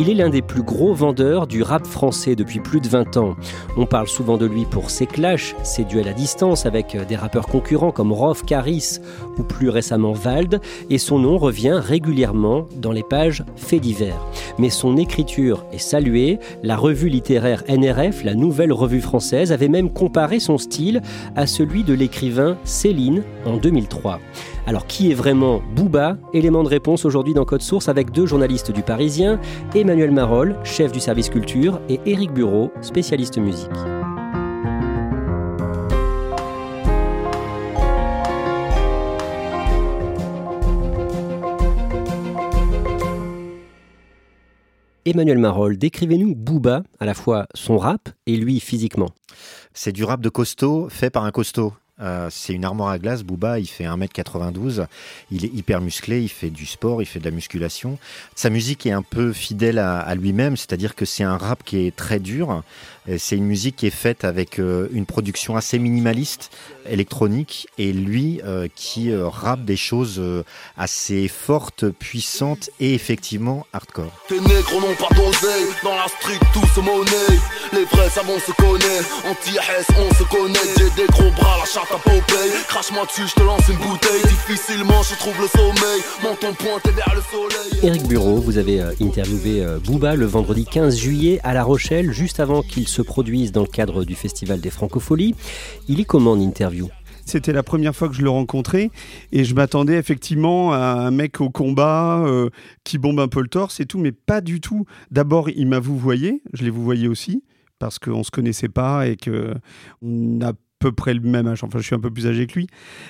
Il est l'un des plus gros vendeurs du rap français depuis plus de 20 ans. On parle souvent de lui pour ses clashs, ses duels à distance avec des rappeurs concurrents comme Rof, Caris ou plus récemment Vald, et son nom revient régulièrement dans les pages faits divers. Mais son écriture est saluée, la revue littéraire NRF, la nouvelle revue française, avait même comparé son style à celui de l'écrivain Céline en 2003. Alors qui est vraiment Booba? Élément de réponse aujourd'hui dans Code Source avec deux journalistes du Parisien, Emmanuel Marolles, chef du service culture, et Éric Bureau, spécialiste musique. Emmanuel Marolles, décrivez-nous Booba, à la fois son rap et lui physiquement. C'est du rap de costaud fait par un costaud. Euh, c'est une armoire à glace. Booba, il fait 1m92. Il est hyper musclé, il fait du sport, il fait de la musculation. Sa musique est un peu fidèle à, lui-même, c'est-à-dire que c'est un rap qui est très dur. C'est une musique qui est faite avec euh, une production assez minimaliste, électronique, et lui euh, qui rappe des choses assez fortes, puissantes et effectivement hardcore. Crache-moi dessus, je te lance une bouteille. Difficilement je trouve le sommeil, menton pointé vers le soleil. Éric Bureau, vous avez euh, interviewé euh, Booba le vendredi 15 juillet à La Rochelle, juste avant qu'il se produise dans le cadre du Festival des Francopholies. Il est comment en interview C'était la première fois que je le rencontrais et je m'attendais effectivement à un mec au combat euh, qui bombe un peu le torse et tout, mais pas du tout. D'abord, il m'a vous voyé, je l'ai vous voyé aussi parce qu'on se connaissait pas et que on a peu près le même âge, enfin je suis un peu plus âgé que lui.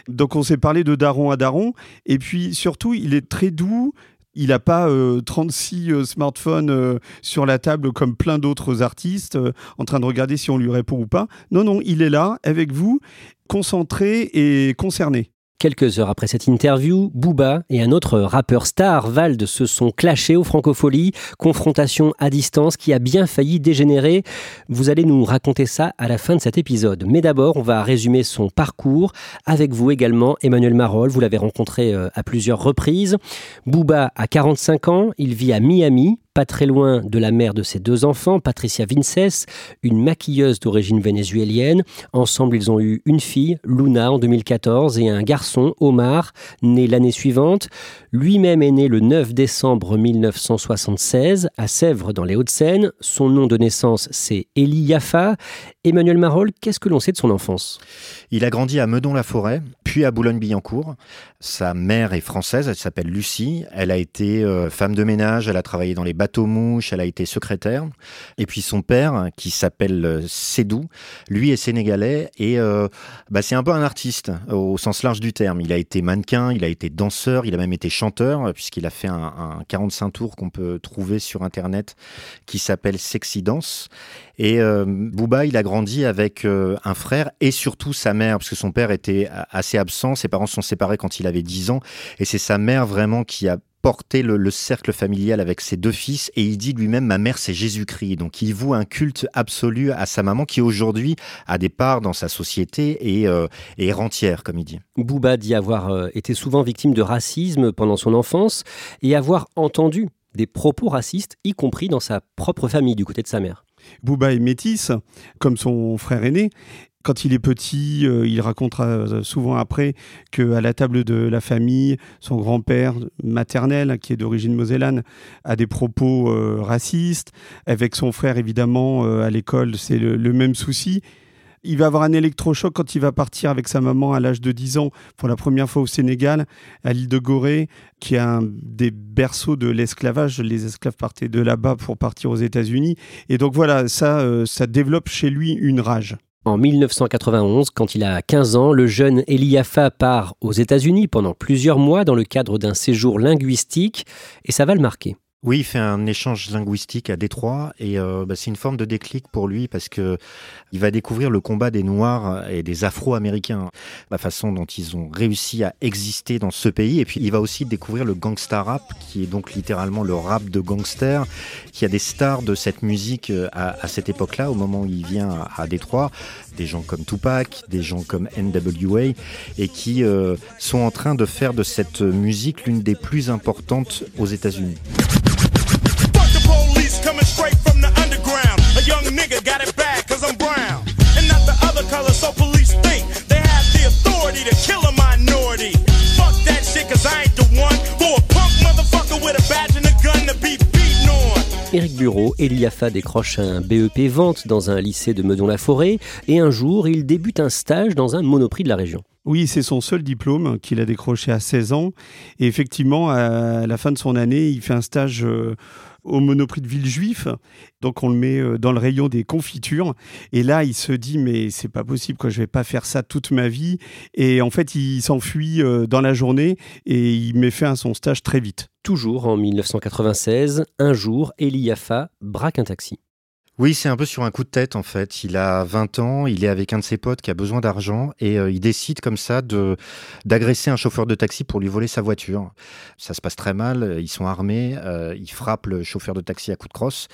Donc on s'est parlé de daron à daron et puis surtout il est très doux, il n'a pas euh, 36 euh, smartphones euh, sur la table comme plein d'autres artistes euh, en train de regarder si on lui répond ou pas. Non, non, il est là avec vous, concentré et concerné. Quelques heures après cette interview, Booba et un autre rappeur star, Vald, se sont clashés aux Francopholies. Confrontation à distance qui a bien failli dégénérer. Vous allez nous raconter ça à la fin de cet épisode. Mais d'abord, on va résumer son parcours avec vous également, Emmanuel Marolles. Vous l'avez rencontré euh, à plusieurs reprises. Booba a 45 ans, il vit à Miami, pas très loin de la mère de ses deux enfants, Patricia Vinces, une maquilleuse d'origine vénézuélienne. Ensemble, ils ont eu une fille, Luna, en 2014, et un garçon, Omar, né l'année suivante. Lui-même est né le 9 décembre 1976 à Sèvres, dans les Hauts-de-Seine. Son nom de naissance, c'est Eli Yaffa. Emmanuel Marolles, qu'est-ce que l'on sait de son enfance? Il a grandi à Meudon-la-Forêt, puis à Boulogne-Billancourt. Sa mère est française, elle s'appelle Lucie. Elle a été euh, femme de ménage, elle a travaillé dans les bateaux-mouches, elle a été secrétaire. Et puis son père, qui s'appelle euh, Sédou, lui est sénégalais et euh, bah, c'est un peu un artiste au sens large du terme. Il a été mannequin, il a été danseur, il a même été chanteur, puisqu'il a fait un, un 45 tours qu'on peut trouver sur Internet qui s'appelle Sexy Dance. Et euh, il a grandi avec euh, un frère et surtout sa mère, parce que son père était assez absent. Ses parents se sont séparés quand il avait 10 ans. Et c'est sa mère vraiment qui a porté le, le, cercle familial avec ses deux fils et il dit lui-même ma mère c'est Jésus-Christ donc il voue un culte absolu à sa maman qui aujourd'hui a des parts dans sa société et, euh, et est rentière comme il dit. Booba dit avoir euh, été souvent victime de racisme pendant son enfance et avoir entendu des propos racistes, y compris dans sa propre famille, du côté de sa mère. Booba est métisse, comme son frère aîné. Quand il est petit, euh, il racontera euh, souvent après qu'à la table de la famille, son grand-père maternel, qui est d'origine mosellane, a des propos euh, racistes. Avec son frère, évidemment, à l'école, c'est le, même souci. Il va avoir un électrochoc quand il va partir avec sa maman à l'âge de 10 ans pour la première fois au Sénégal, à l'île de Gorée, qui est un des berceaux de l'esclavage. Les esclaves partaient de là-bas pour partir aux États-Unis. Et donc voilà, ça, ça développe chez lui une rage. En 1991, quand il a 15 ans, le jeune Eliafa part aux États-Unis pendant plusieurs mois dans le cadre d'un séjour linguistique et ça va le marquer. Oui, il fait un échange linguistique à Détroit et euh, bah, c'est une forme de déclic pour lui parce que il va découvrir le combat des Noirs et des Afro-Américains, la façon dont ils ont réussi à exister dans ce pays et puis il va aussi découvrir le gangsta rap qui est donc littéralement le rap de gangster, qui a des stars de cette musique euh, à, cette époque-là, au moment où il vient à, Détroit, des gens comme Tupac, des gens comme N.W.A. et qui euh, sont en train de faire de cette musique l'une des plus importantes aux États-Unis. Éric Bureau, Eliafa décroche un BEP vente dans un lycée de Meudon-la-Forêt et un jour, il débute un stage dans un monoprix de la région. Oui, c'est son seul diplôme qu'il a décroché à 16 ans. Et effectivement, à la fin de son année, il fait un stage euh, au Monoprix de Villejuif. Donc on le met euh, dans le rayon des confitures. Et là, il se dit mais c'est pas possible, quoi. Je vais pas faire ça toute ma vie. Et en fait, il s'enfuit euh, dans la journée et il met fin à son stage très vite. Toujours en 1996, un jour, Eliafa braque un taxi. Oui, c'est un peu sur un coup de tête en fait. Il a 20 ans, il est avec un de ses potes qui a besoin d'argent et euh, il décide comme ça d'agresser un chauffeur de taxi pour lui voler sa voiture. Ça se passe très mal, ils sont armés, euh, ils frappent le chauffeur de taxi à coups de crosse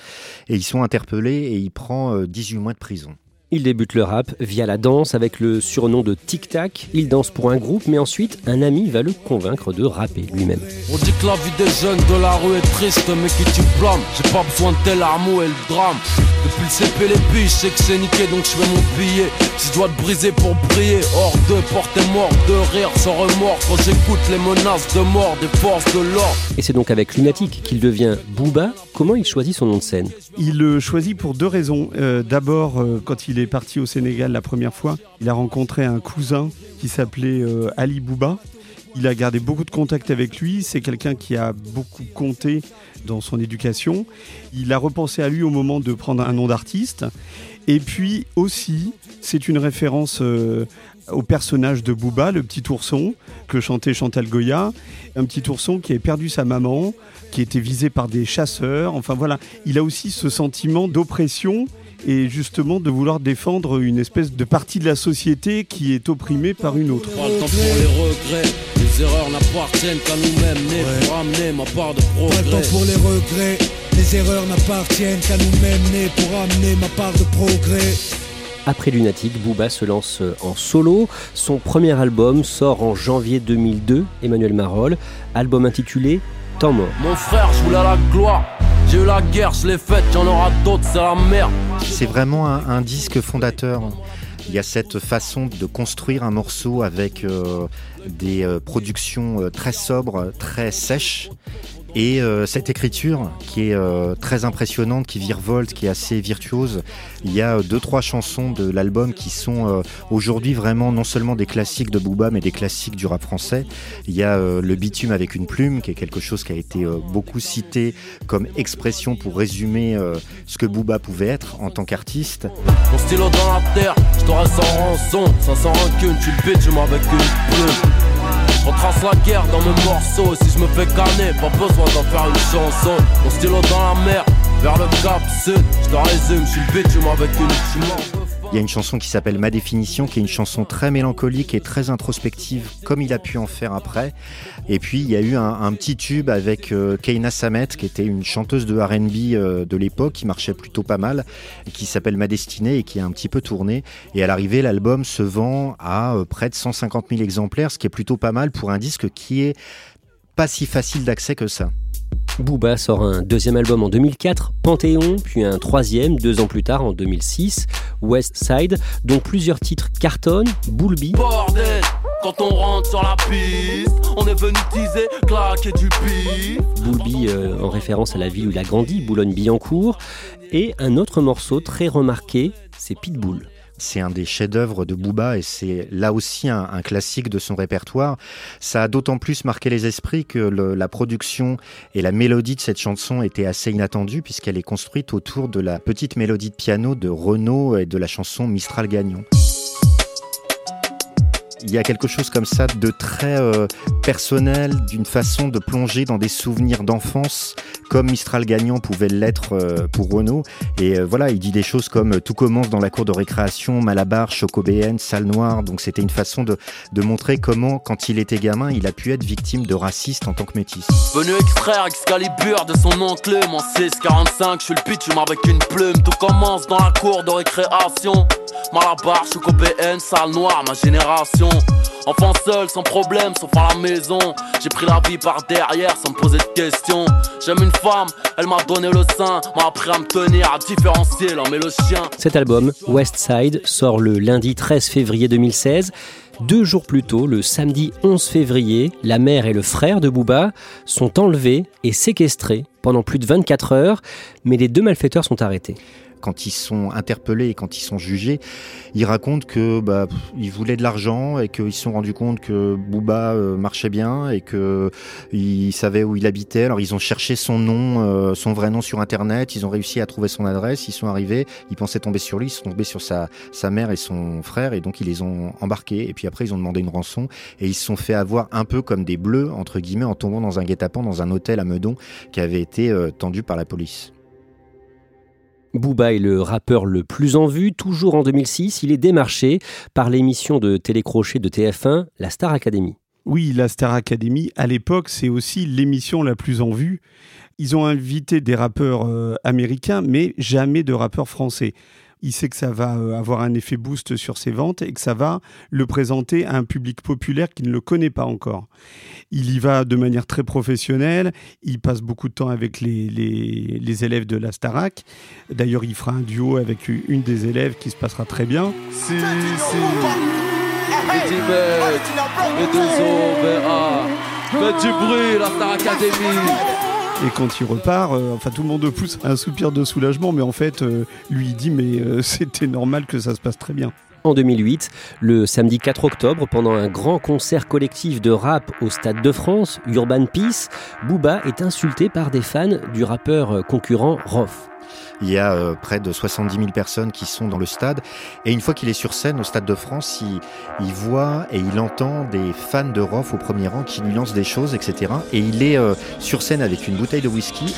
et ils sont interpellés et il prend 18 euh, mois de prison. Il débute le rap via la danse avec le surnom de Tic Tac. Il danse pour un groupe, mais ensuite un ami va le convaincre de rapper lui-même. On dit que la vie des jeunes de la rue est triste, mais qui tu blâmes J'ai pas besoin de tes larmes et le drame. Depuis le CP, les billes, je sais que c'est niqué, donc je fais mon billet. Si je dois te briser pour briller, hors de porter mort, de rire sans remords. Quand j'écoute les menaces de mort des forces de l'ordre. Et c'est donc avec Lunatic qu'il devient Booba. Comment il choisit son nom de scène? Il le choisit pour deux raisons. Euh, d'abord, euh, quand il est parti au Sénégal la première fois, il a rencontré un cousin qui s'appelait euh, Ali Bouba. Il a gardé beaucoup de contacts avec lui. C'est quelqu'un qui a beaucoup compté dans son éducation. Il a repensé à lui au moment de prendre un nom d'artiste. Et puis aussi, c'est une référence euh, au personnage de Bouba, le petit ourson que chantait Chantal Goya. Un petit ourson qui avait perdu sa maman, qui était visé par des chasseurs. Enfin voilà, il a aussi ce sentiment d'oppression et justement de vouloir défendre une espèce de partie de la société qui est opprimée par une autre. Pas le temps pour les regrets, les erreurs n'appartiennent qu'à nous-mêmes, nés pour amener ma part de progrès. Pas le temps pour les regrets, les erreurs n'appartiennent qu'à nous-mêmes, nés pour amener ma part de progrès. Après Lunatic, Booba se lance en solo. Son premier album sort en janvier 2002, Emmanuel Marolles, album intitulé Temps mort. Mon frère, je voulais la gloire. J'ai eu la guerre, je l'ai faite, y'en aura d'autres, c'est la merde. C'est vraiment un, disque fondateur. Il y a cette façon de construire un morceau avec euh, des euh, productions euh, très sobres, très sèches, et euh, cette écriture qui est euh, très impressionnante, qui virevolte, qui est assez virtuose, il y a deux trois chansons de l'album qui sont euh, aujourd'hui vraiment non seulement des classiques de Booba mais des classiques du rap français. Il y a le bitume avec une plume qui est quelque chose qui a été beaucoup cité comme expression pour résumer ce que Booba pouvait être en tant qu'artiste. Mon stylo dans la terre, je te sans rançon, tu le. Retrace la guerre dans mes morceaux. Si je me fais canner, pas besoin d'en faire une chanson. Mon stylo dans la mer, vers le cap sud. Je te résume, je suis le bitume avec une chimie. Il y a une chanson qui s'appelle Ma définition, qui est une chanson très mélancolique et très introspective, comme il a pu en faire après. Et puis il y a eu un, petit tube avec euh, Keina Samet, qui était une chanteuse de RB euh, de l'époque, qui marchait plutôt pas mal, qui s'appelle Ma destinée et qui a un petit peu tourné. Et à l'arrivée, l'album se vend à euh, près de 150 000 exemplaires, ce qui est plutôt pas mal pour un disque qui est pas si facile d'accès que ça. Booba sort un deuxième album en 2004, Panthéon, puis un troisième deux ans plus tard en 2006, West Side, dont plusieurs titres cartonnent, Boulby. Bordel, quand on rentre sur la piste, on est venu teaser, claquer du pif. Boulby euh, en référence à la ville où il a grandi, Boulogne-Billancourt, et un autre morceau très remarqué, c'est Pitbull. C'est un des chefs-d'œuvre de Booba et c'est là aussi un, classique de son répertoire. Ça a d'autant plus marqué les esprits que la production et la mélodie de cette chanson étaient assez inattendues puisqu'elle est construite autour de la petite mélodie de piano de Renaud et de la chanson Mistral Gagnon. Il y a quelque chose comme ça de très euh, personnel, d'une façon de plonger dans des souvenirs d'enfance, comme Mistral Gagnant pouvait l'être euh, pour Renault. Et euh, voilà, il dit des choses comme tout commence dans la cour de récréation, Malabar, Chocobéenne, salle noire. Donc c'était une façon de, montrer comment, quand il était gamin, il a pu être victime de racistes en tant que métis. Venu extraire Excalibur de son oncle, mon 645, je suis le pitch avec une plume. Tout commence dans la cour de récréation. Malabar, Chocobéenne, salle noire, ma génération. Enfant seul, sans problème, sauf à la maison. J'ai pris la vie par derrière sans me poser de questions. J'aime une femme, elle m'a donné le sein, m'a appris à me tenir, à différencier l'homme et le chien. Cet album, West Side, sort le lundi 13 février 2016. Deux jours plus tôt, le samedi 11 février, la mère et le frère de Booba sont enlevés et séquestrés pendant plus de 24 heures, mais les deux malfaiteurs sont arrêtés quand ils sont interpellés et quand ils sont jugés, ils racontent que bah, ils voulaient de l'argent et qu'ils se sont rendus compte que Booba euh, marchait bien et que ils savaient où il habitait. Alors ils ont cherché son nom, euh, son vrai nom sur internet. Ils ont réussi à trouver son adresse. Ils sont arrivés. Ils pensaient tomber sur lui. Ils sont tombés sur sa sa mère et son frère et donc ils les ont embarqués. Et puis après ils ont demandé une rançon et ils se sont fait avoir un peu comme des bleus entre guillemets en tombant dans un guet-apens dans un hôtel à Meudon qui avait été euh, tendu par la police. Booba est le rappeur le plus en vue. Toujours en 2006, il est démarché par l'émission de télécrochet de TF1, la Star Academy. Oui, la Star Academy, à l'époque, c'est aussi l'émission la plus en vue. Ils ont invité des rappeurs euh, américains, mais jamais de rappeurs français il sait que ça va euh, avoir un effet boost sur ses ventes et que ça va le présenter à un public populaire qui ne le connaît pas encore. Il y va de manière très professionnelle, il passe beaucoup de temps avec les, les, les élèves de la Starac. D'ailleurs, il fera un duo avec une des élèves qui se passera très bien. Si, si. Les deux Faites du bruit, la Star Academy et quand il repart, euh, enfin tout le monde pousse un soupir de soulagement, mais en fait, euh, lui il dit mais euh, c'était normal que ça se passe très bien. En 2008, le samedi 4 octobre, pendant un grand concert collectif de rap au Stade de France, Urban Peace, Booba est insulté par des fans du rappeur concurrent Roth. Il y a euh, près de 70 000 personnes qui sont dans le stade. Et une fois qu'il est sur scène au Stade de France, il, il voit et il entend des fans de Roth au premier rang qui lui lancent des choses, etc. Et il est euh, sur scène avec une bouteille de whisky.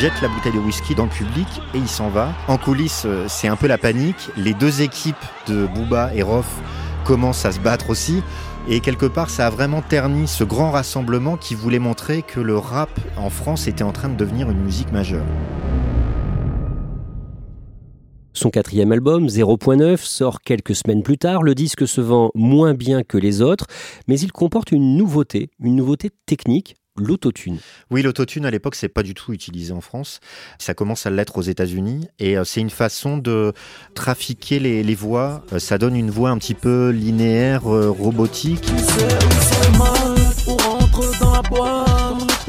Jette la bouteille de whisky dans le public et il s'en va. En coulisses, euh, c'est un peu la panique. Les deux équipes de Booba et Roth commencent à se battre aussi. Et quelque part, ça a vraiment terni ce grand rassemblement qui voulait montrer que le rap en France était en train de devenir une musique majeure. Son quatrième album, 0.9, sort quelques semaines plus tard. Le disque se vend moins bien que les autres, mais il comporte une nouveauté, une nouveauté technique, l'autotune. Oui, l'autotune à l'époque, c'est pas du tout utilisé en France. Ça commence à l'être aux États-Unis et euh, c'est une façon de trafiquer les, les voix. Euh, ça donne une voix un petit peu linéaire, euh, robotique. On rentre dans la boîte,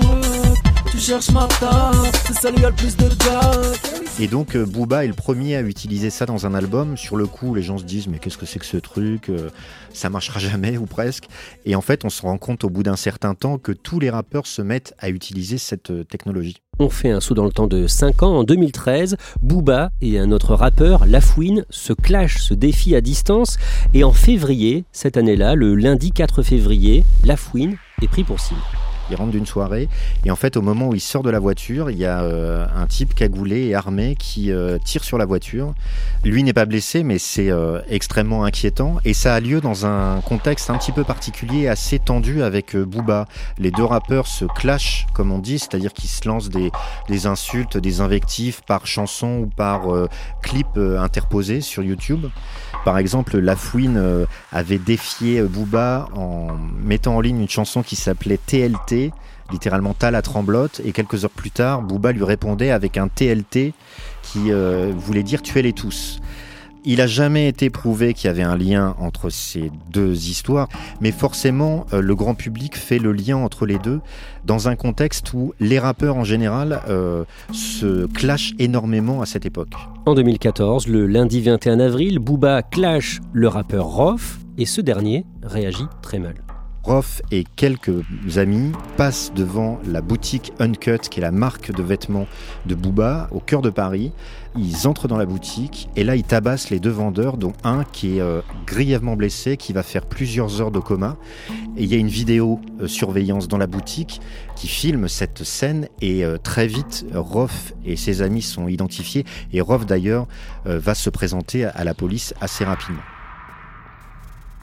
tu cherches ma tasse, c'est ça lui a le plus de jack. Et donc euh, Booba est le premier à utiliser ça dans un album. Sur le coup, les gens se disent mais qu'est-ce que c'est que ce truc Euh, Ça marchera jamais ou presque. Et en fait, on se rend compte au bout d'un certain temps que tous les rappeurs se mettent à utiliser cette euh, technologie. On fait un saut dans le temps de 5 ans. En 2013, Booba et un autre rappeur, Lafouine, se clashent, se défient à distance. Et en février, cette année-là, le lundi 4 février, Lafouine est pris pour cible. Il rentre d'une soirée et en fait, au moment où il sort de la voiture, il y a euh, un type cagoulé et armé qui euh, tire sur la voiture. Lui n'est pas blessé, mais c'est euh, extrêmement inquiétant et ça a lieu dans un contexte un petit peu particulier, assez tendu avec Booba. Les deux rappeurs se clashent, comme on dit, c'est-à-dire qu'ils se lancent des, des, insultes, des invectives par chanson ou par clip interposé sur YouTube. Par exemple, La Fouine avait défié Booba en mettant en ligne une chanson qui s'appelait TLT, littéralement Tal à tremblote, et quelques heures plus tard, Booba lui répondait avec un TLT qui euh, voulait dire tuez-les tous. Il n'a jamais été prouvé qu'il y avait un lien entre ces deux histoires, mais forcément, euh, le grand public fait le lien entre les deux dans un contexte où les rappeurs en général euh, se clashent énormément à cette époque. En 2014, le lundi 21 avril, Booba clash le rappeur Rof et ce dernier réagit très mal. Roth et quelques amis passent devant la boutique Uncut, qui est la marque de vêtements de Booba, au cœur de Paris. Ils entrent dans la boutique et là, ils tabassent les deux vendeurs, dont un qui est euh, grièvement blessé, qui va faire plusieurs heures de coma. Et il y a une vidéo euh, surveillance dans la boutique qui filme cette scène et euh, très vite, Roth et ses amis sont identifiés. Et Roth, d'ailleurs, va se présenter à la police assez rapidement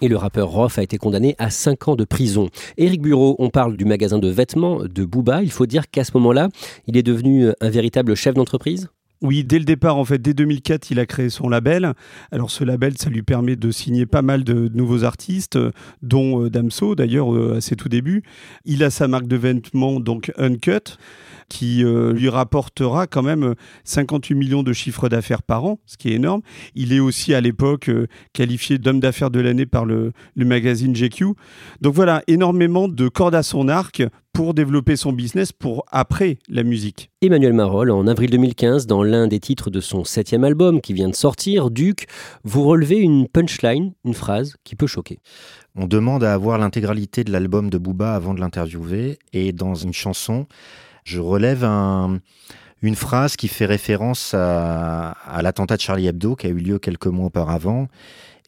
le rappeur Roth a été condamné à 5 ans de prison. Éric Bureau, on parle du magasin de vêtements de Booba. Il faut dire qu'à ce moment-là, il est devenu un véritable chef d'entreprise? Oui, dès le départ, en fait, dès 2004, il a créé son label. Alors, ce label, ça lui permet de signer pas mal de nouveaux artistes, dont euh, Damso, d'ailleurs, euh, à ses tout débuts. Il a sa marque de vêtements, donc Uncut qui euh, lui rapportera quand même 58 millions de chiffres d'affaires par an, ce qui est énorme. Il est aussi à l'époque euh, qualifié d'homme d'affaires de l'année par le, le magazine GQ. Donc voilà, énormément de cordes à son arc pour développer son business pour après la musique. Emmanuel Marol, en avril 2015, dans l'un des titres de son septième album qui vient de sortir, Duc, vous relevez une punchline, une phrase qui peut choquer. On demande à avoir l'intégralité de l'album de Booba avant de l'interviewer et dans une chanson, je relève une phrase qui fait référence à, l'attentat de Charlie Hebdo qui a eu lieu quelques mois auparavant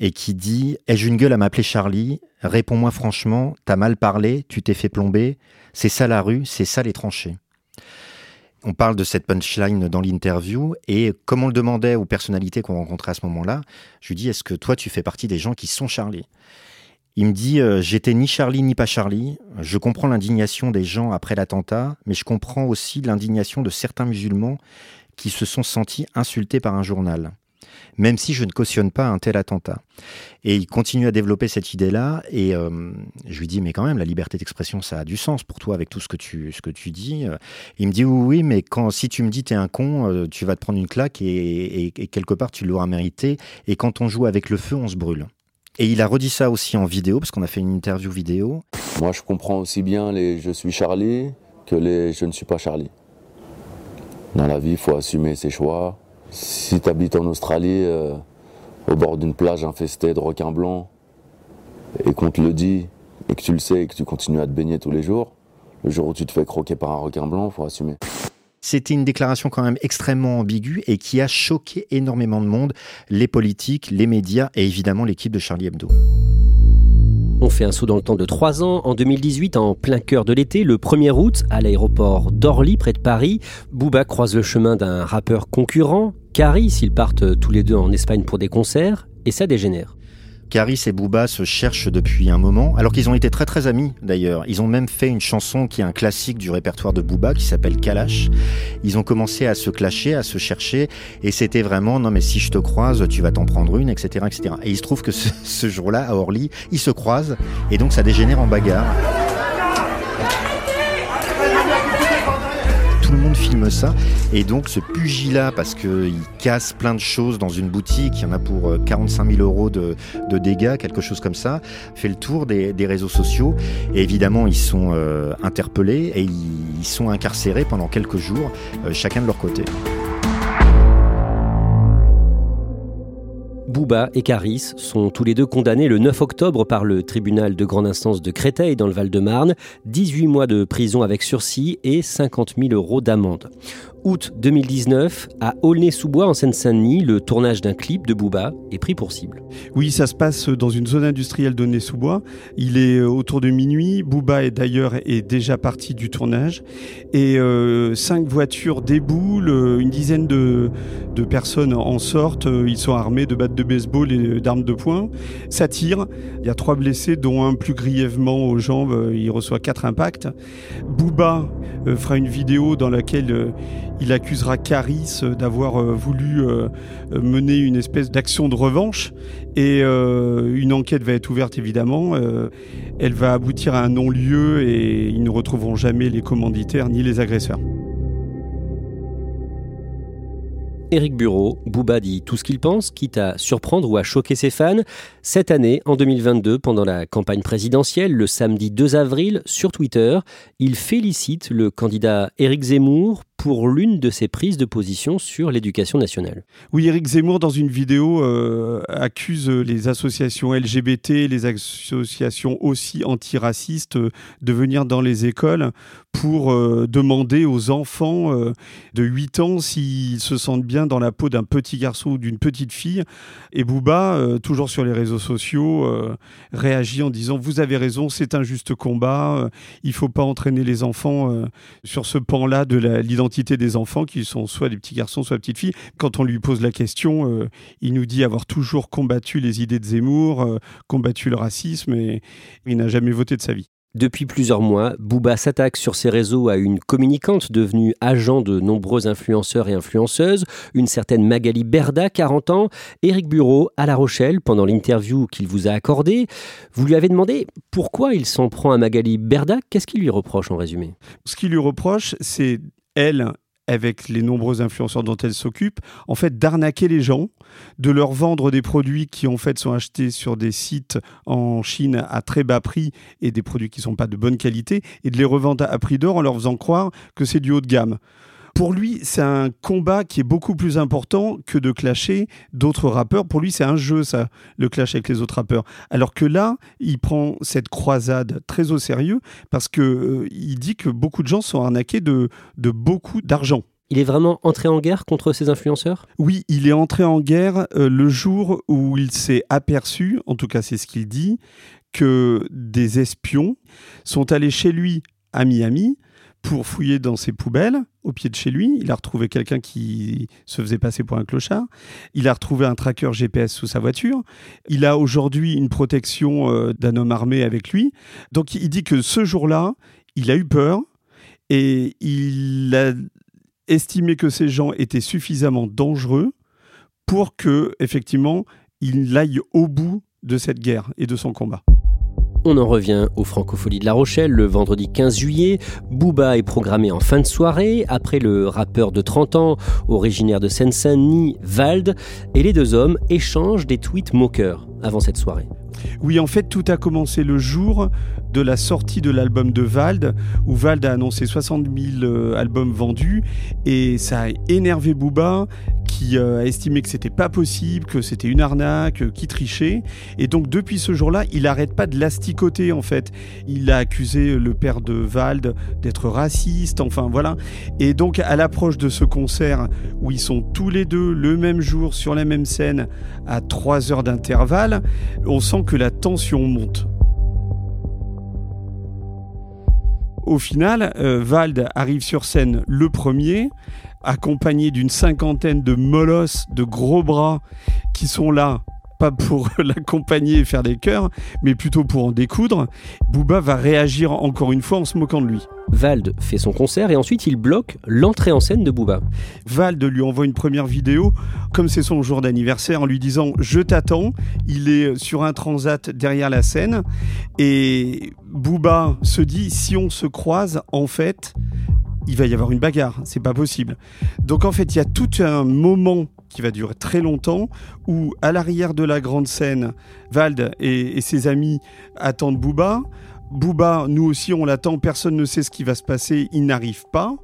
et qui dit Ai-je une gueule à m'appeler Charlie? Réponds-moi franchement, t'as mal parlé, tu t'es fait plomber, c'est ça la rue, c'est ça les tranchées. On parle de cette punchline dans l'interview et comme on le demandait aux personnalités qu'on rencontrait à ce moment-là, je lui dis Est-ce que toi tu fais partie des gens qui sont Charlie? Il me dit euh, J'étais ni Charlie ni pas Charlie. Je comprends l'indignation des gens après l'attentat, mais je comprends aussi l'indignation de certains musulmans qui se sont sentis insultés par un journal, même si je ne cautionne pas un tel attentat. Et il continue à développer cette idée-là, et euh, je lui dis Mais quand même, la liberté d'expression, ça a du sens pour toi avec tout ce que tu, ce que tu dis. Il me dit Oui, oui, mais quand, si tu me dis T'es un con, euh, tu vas te prendre une claque, et, et quelque part, tu l'auras mérité. Et quand on joue avec le feu, on se brûle. Et il a redit ça aussi en vidéo, parce qu'on a fait une interview vidéo. Moi, je comprends aussi bien les je suis Charlie que les je ne suis pas Charlie. Dans la vie, il faut assumer ses choix. Si tu habites en Australie, euh, au bord d'une plage infestée de requins blancs, et qu'on te le dit, et que tu le sais, et que tu continues à te baigner tous les jours, le jour où tu te fais croquer par un requin blanc, il faut assumer. C'était une déclaration quand même extrêmement ambiguë et qui a choqué énormément de monde, les politiques, les médias et évidemment l'équipe de Charlie Hebdo. On fait un saut dans le temps de trois ans. En 2018, en plein cœur de l'été, le 1er août, à l'aéroport d'Orly, près de Paris, Booba croise le chemin d'un rappeur concurrent, Caris. Ils partent tous les deux en Espagne pour des concerts et ça dégénère. Caris et Booba se cherchent depuis un moment, alors qu'ils ont été très très amis d'ailleurs. Ils ont même fait une chanson qui est un classique du répertoire de Booba qui s'appelle Kalash. Ils ont commencé à se clasher, à se chercher, et c'était vraiment non mais si je te croise, tu vas t'en prendre une, etc., etc. Et il se trouve que ce, ce jour-là à Orly, ils se croisent, et donc ça dégénère en bagarre. Ça. Et donc ce pugilat, parce qu'il casse plein de choses dans une boutique, il y en a pour 45 euh, 000 euros de, dégâts, quelque chose comme ça, fait le tour des, réseaux sociaux. Et évidemment, ils sont euh, interpellés et ils, sont incarcérés pendant quelques jours, euh, chacun de leur côté. Bouba et Caris sont tous les deux condamnés le 9 octobre par le tribunal de grande instance de Créteil dans le Val-de-Marne, 18 mois de prison avec sursis et 50 000 euros d'amende août 2019, à Aulnay-sous-Bois en Seine-Saint-Denis, le tournage d'un clip de Booba est pris pour cible. Oui, ça se passe dans une zone industrielle d'Aulnay-sous-Bois. Il est euh, autour de minuit. Booba est d'ailleurs est déjà parti du tournage. Et euh, cinq voitures déboulent, euh, une dizaine de, de, personnes en sortent. Ils sont armés de battes de baseball et d'armes de poing. Ça tire. Il y a trois blessés, dont un plus grièvement aux jambes. Il reçoit quatre impacts. Booba fera une vidéo dans laquelle il accusera Caris d'avoir euh, voulu euh, mener une espèce d'action de revanche et euh, une enquête va être ouverte évidemment. elle va aboutir à un non-lieu et ils ne retrouveront jamais les commanditaires ni les agresseurs. Éric Bureau, Booba dit tout ce qu'il pense, quitte à surprendre ou à choquer ses fans. Cette année, en 2022, pendant la campagne présidentielle, le samedi 2 avril, sur Twitter, il félicite le candidat Éric Zemmour pour l'une de ses prises de position sur l'éducation nationale. Oui, Éric Zemmour, dans une vidéo, euh, accuse les associations LGBT, les associations aussi antiracistes euh, de venir dans les écoles pour euh, demander aux enfants de 8 ans s'ils se sentent bien dans la peau d'un petit garçon ou d'une petite fille. Et Bouba, toujours sur les réseaux sociaux, réagit en disant Vous avez raison, c'est un juste combat, il ne faut pas entraîner les enfants sur ce pan-là de l'identité des enfants qui sont soit des petits garçons, soit des petites filles. Quand on lui pose la question, euh, il nous dit avoir toujours combattu les idées de Zemmour, euh, combattu le racisme et il n'a jamais voté de sa vie. Depuis plusieurs mois, Booba s'attaque sur ses réseaux à une communicante devenue agent de nombreux influenceurs et influenceuses, une certaine Magali Berda, 40 ans, Éric Bureau à La Rochelle, pendant l'interview qu'il vous a accordée. Vous lui avez demandé pourquoi il s'en prend à Magali Berda. Qu'est-ce qu'il lui reproche en résumé? Ce qu'il lui reproche, c'est elle, avec les nombreux influenceurs dont elle s'occupe, en fait, d'arnaquer les gens, de leur vendre des produits qui, en fait, sont achetés sur des sites en Chine à très bas prix et des produits qui ne sont pas de bonne qualité, et de les revendre à prix d'or en leur faisant croire que c'est du haut de gamme pour lui, c'est un combat qui est beaucoup plus important que de clasher d'autres rappeurs. Pour lui, c'est un jeu, ça, le clash avec les autres rappeurs. Alors que là, il prend cette croisade très au sérieux parce que euh, il dit que beaucoup de gens sont arnaqués de, de beaucoup d'argent. Il est vraiment entré en guerre contre ces influenceurs? Oui, il est entré en guerre euh, le jour où il s'est aperçu, en tout cas c'est ce qu'il dit, que des espions sont allés chez lui à Miami pour fouiller dans ses poubelles au pied de chez lui. Il a retrouvé quelqu'un qui se faisait passer pour un clochard. Il a retrouvé un tracker GPS sous sa voiture. Il a aujourd'hui une protection euh, d'un homme armé avec lui. Donc il dit que ce jour-là, il a eu peur et il a estimé que ces gens étaient suffisamment dangereux pour que effectivement il aille au bout de cette guerre et de son combat. On en revient aux Francopholies de La Rochelle le vendredi 15 juillet. Booba est programmé en fin de soirée après le rappeur de 30 ans, originaire de Seine-Saint-Denis, Vald, et les deux hommes échangent des tweets moqueurs avant cette soirée. Oui, en fait, tout a commencé le jour de la sortie de l'album de Vald, où Vald a annoncé 60 000 euh, albums vendus, et ça a énervé Booba, qui euh, a estimé que c'était pas possible, que c'était une arnaque, euh, qui trichait. Et donc depuis ce jour-là, il n'arrête pas de l'asticoter en fait. Il a accusé le père de Vald d'être raciste, enfin voilà. Et donc à l'approche de ce concert où ils sont tous les deux le même jour sur la même scène à 3 heures d'intervalle, on sent que la tension monte. Au final, euh, Vald arrive sur scène le premier, accompagné d'une cinquantaine de molosses, de gros bras, qui sont là pas pour l'accompagner et faire des chœurs, mais plutôt pour en découdre, Booba va réagir encore une fois en se moquant de lui. Vald fait son concert et ensuite il bloque l'entrée en scène de Booba. Vald lui envoie une première vidéo, comme c'est son jour d'anniversaire, en lui disant Je t'attends. Il est sur un transat derrière la scène et Booba se dit Si on se croise, en fait, il va y avoir une bagarre, c'est pas possible. Donc en fait, il y a tout un moment qui va durer très longtemps, où à l'arrière de la grande scène, Vald et, ses amis attendent Booba. Booba, nous aussi, on l'attend, personne ne sait ce qui va se passer, il n'arrive pas.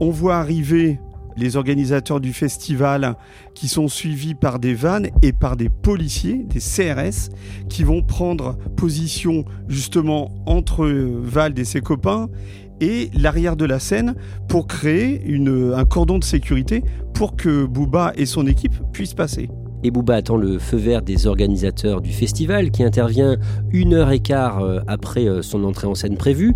On voit arriver les organisateurs du festival qui sont suivis par des vannes et par des policiers, des CRS, qui vont prendre position justement entre Vald et ses copains et l'arrière de la scène pour créer une, un cordon de sécurité pour que Booba et son équipe puissent passer. Et Booba attend le feu vert des organisateurs du festival qui intervient une heure et quart euh, après euh, son entrée en scène prévue.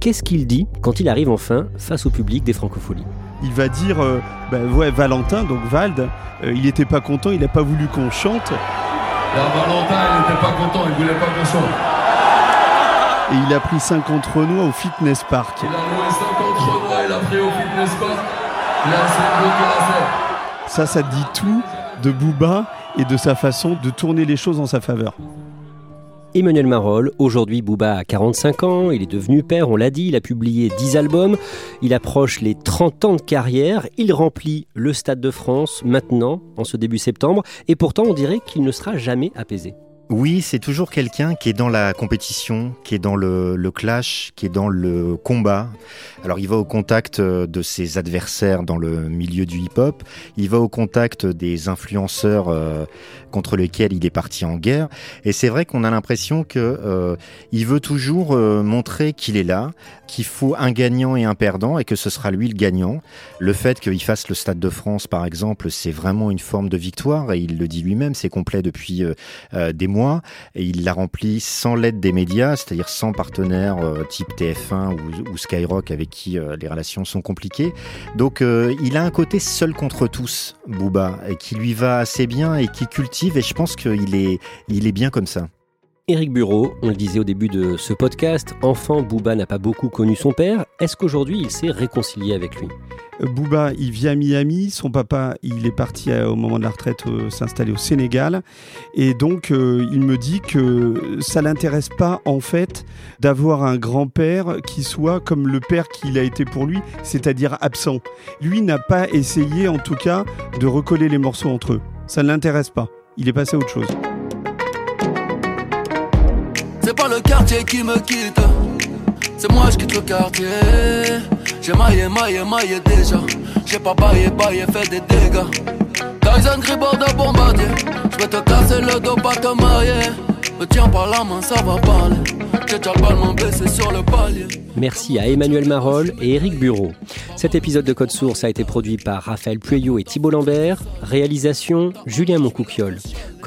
Qu'est-ce qu'il dit quand il arrive enfin face au public des Francopholies? Il va dire euh, bah, ouais, Valentin, donc Vald, il n'était pas content, il n'a pas voulu qu'on chante. Valentin, il n'était pas content, il voulait pas qu'on chante. Et il a pris 50 Renois au Fitness Park. Il a loué 50 Renois, il a pris au Fitness Park. Ça, ça dit tout de Booba et de sa façon de tourner les choses en sa faveur. Emmanuel Marolles, aujourd'hui Booba a 45 ans, il est devenu père, on l'a dit, il a publié 10 albums, il approche les 30 ans de carrière, il remplit le Stade de France maintenant, en ce début septembre, et pourtant on dirait qu'il ne sera jamais apaisé. Oui, c'est toujours quelqu'un qui est dans la compétition, qui est dans le, clash, qui est dans le combat. Alors il va au contact euh, de ses adversaires dans le milieu du hip-hop, il va au contact des influenceurs euh, contre lesquels il est parti en guerre. Et c'est vrai qu'on a l'impression que euh, il veut toujours montrer qu'il est là, qu'il faut un gagnant et un perdant, et que ce sera lui le gagnant. Le fait qu'il fasse le Stade de France, par exemple, c'est vraiment une forme de victoire, et il le dit lui-même, c'est complet depuis des mois et il l'a rempli sans l'aide des médias, c'est-à-dire sans partenaires euh, type TF1 ou, Skyrock avec qui euh, les relations sont compliquées. Donc euh, il a un côté seul contre tous, Booba, qui lui va assez bien et qui cultive et je pense qu'il est, il est bien comme ça. Éric Bureau, on le disait au début de ce podcast, enfant, Booba n'a pas beaucoup connu son père. Est-ce qu'aujourd'hui il s'est réconcilié avec lui? Booba, il vit à Miami. Son papa, il est parti au moment de la retraite s'installer au Sénégal. Et donc, il me dit que ça l'intéresse pas, en fait, d'avoir un grand-père qui soit comme le père qu'il a été pour lui, c'est-à-dire absent. Lui n'a pas essayé, en tout cas, de recoller les morceaux entre eux. Ça ne l'intéresse pas. Il est passé à autre chose. C'est pas le quartier qui me quitte, c'est moi je quitte le quartier. J'ai maillé, maillé, maillé déjà. J'ai pas baillé, baillé, fait des dégâts. Tyson Gribord de bombardier. Je vais te casser le dos, pas te marier. Me tiens par la main, ça va parler. Merci à Emmanuel Marol et Eric Bureau. Cet épisode de Code Source a été produit par Raphaël Pueyo et Thibault Lambert. Réalisation Julien Moncouquiole.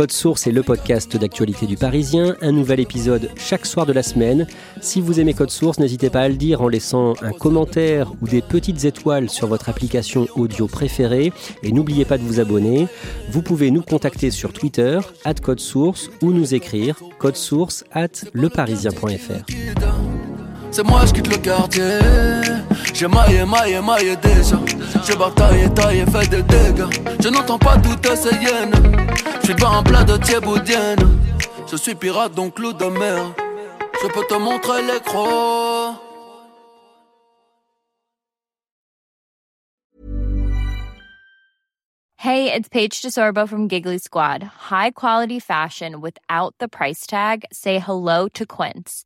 Code Source est le podcast d'actualité du Parisien. Un nouvel épisode chaque soir de la semaine. Si vous aimez Code Source, n'hésitez pas à le dire en laissant un commentaire ou des petites étoiles sur votre application audio préférée. Et n'oubliez pas de vous abonner. Vous pouvez nous contacter sur Twitter, at Code Source, ou nous écrire code source at leparisien.fr. C'est moi le J'ai maillé, maillé, maillé déjà J'ai bataillé, taillé, fait des dégâts Je n'entends pas toutes ces hyènes Je pas un plat de thieboudienne Je suis pirate donc loup de mer Je peux te montrer les crocs Hey, it's Paige DeSorbo from Giggly Squad. High quality fashion without the price tag. Say hello to Quince.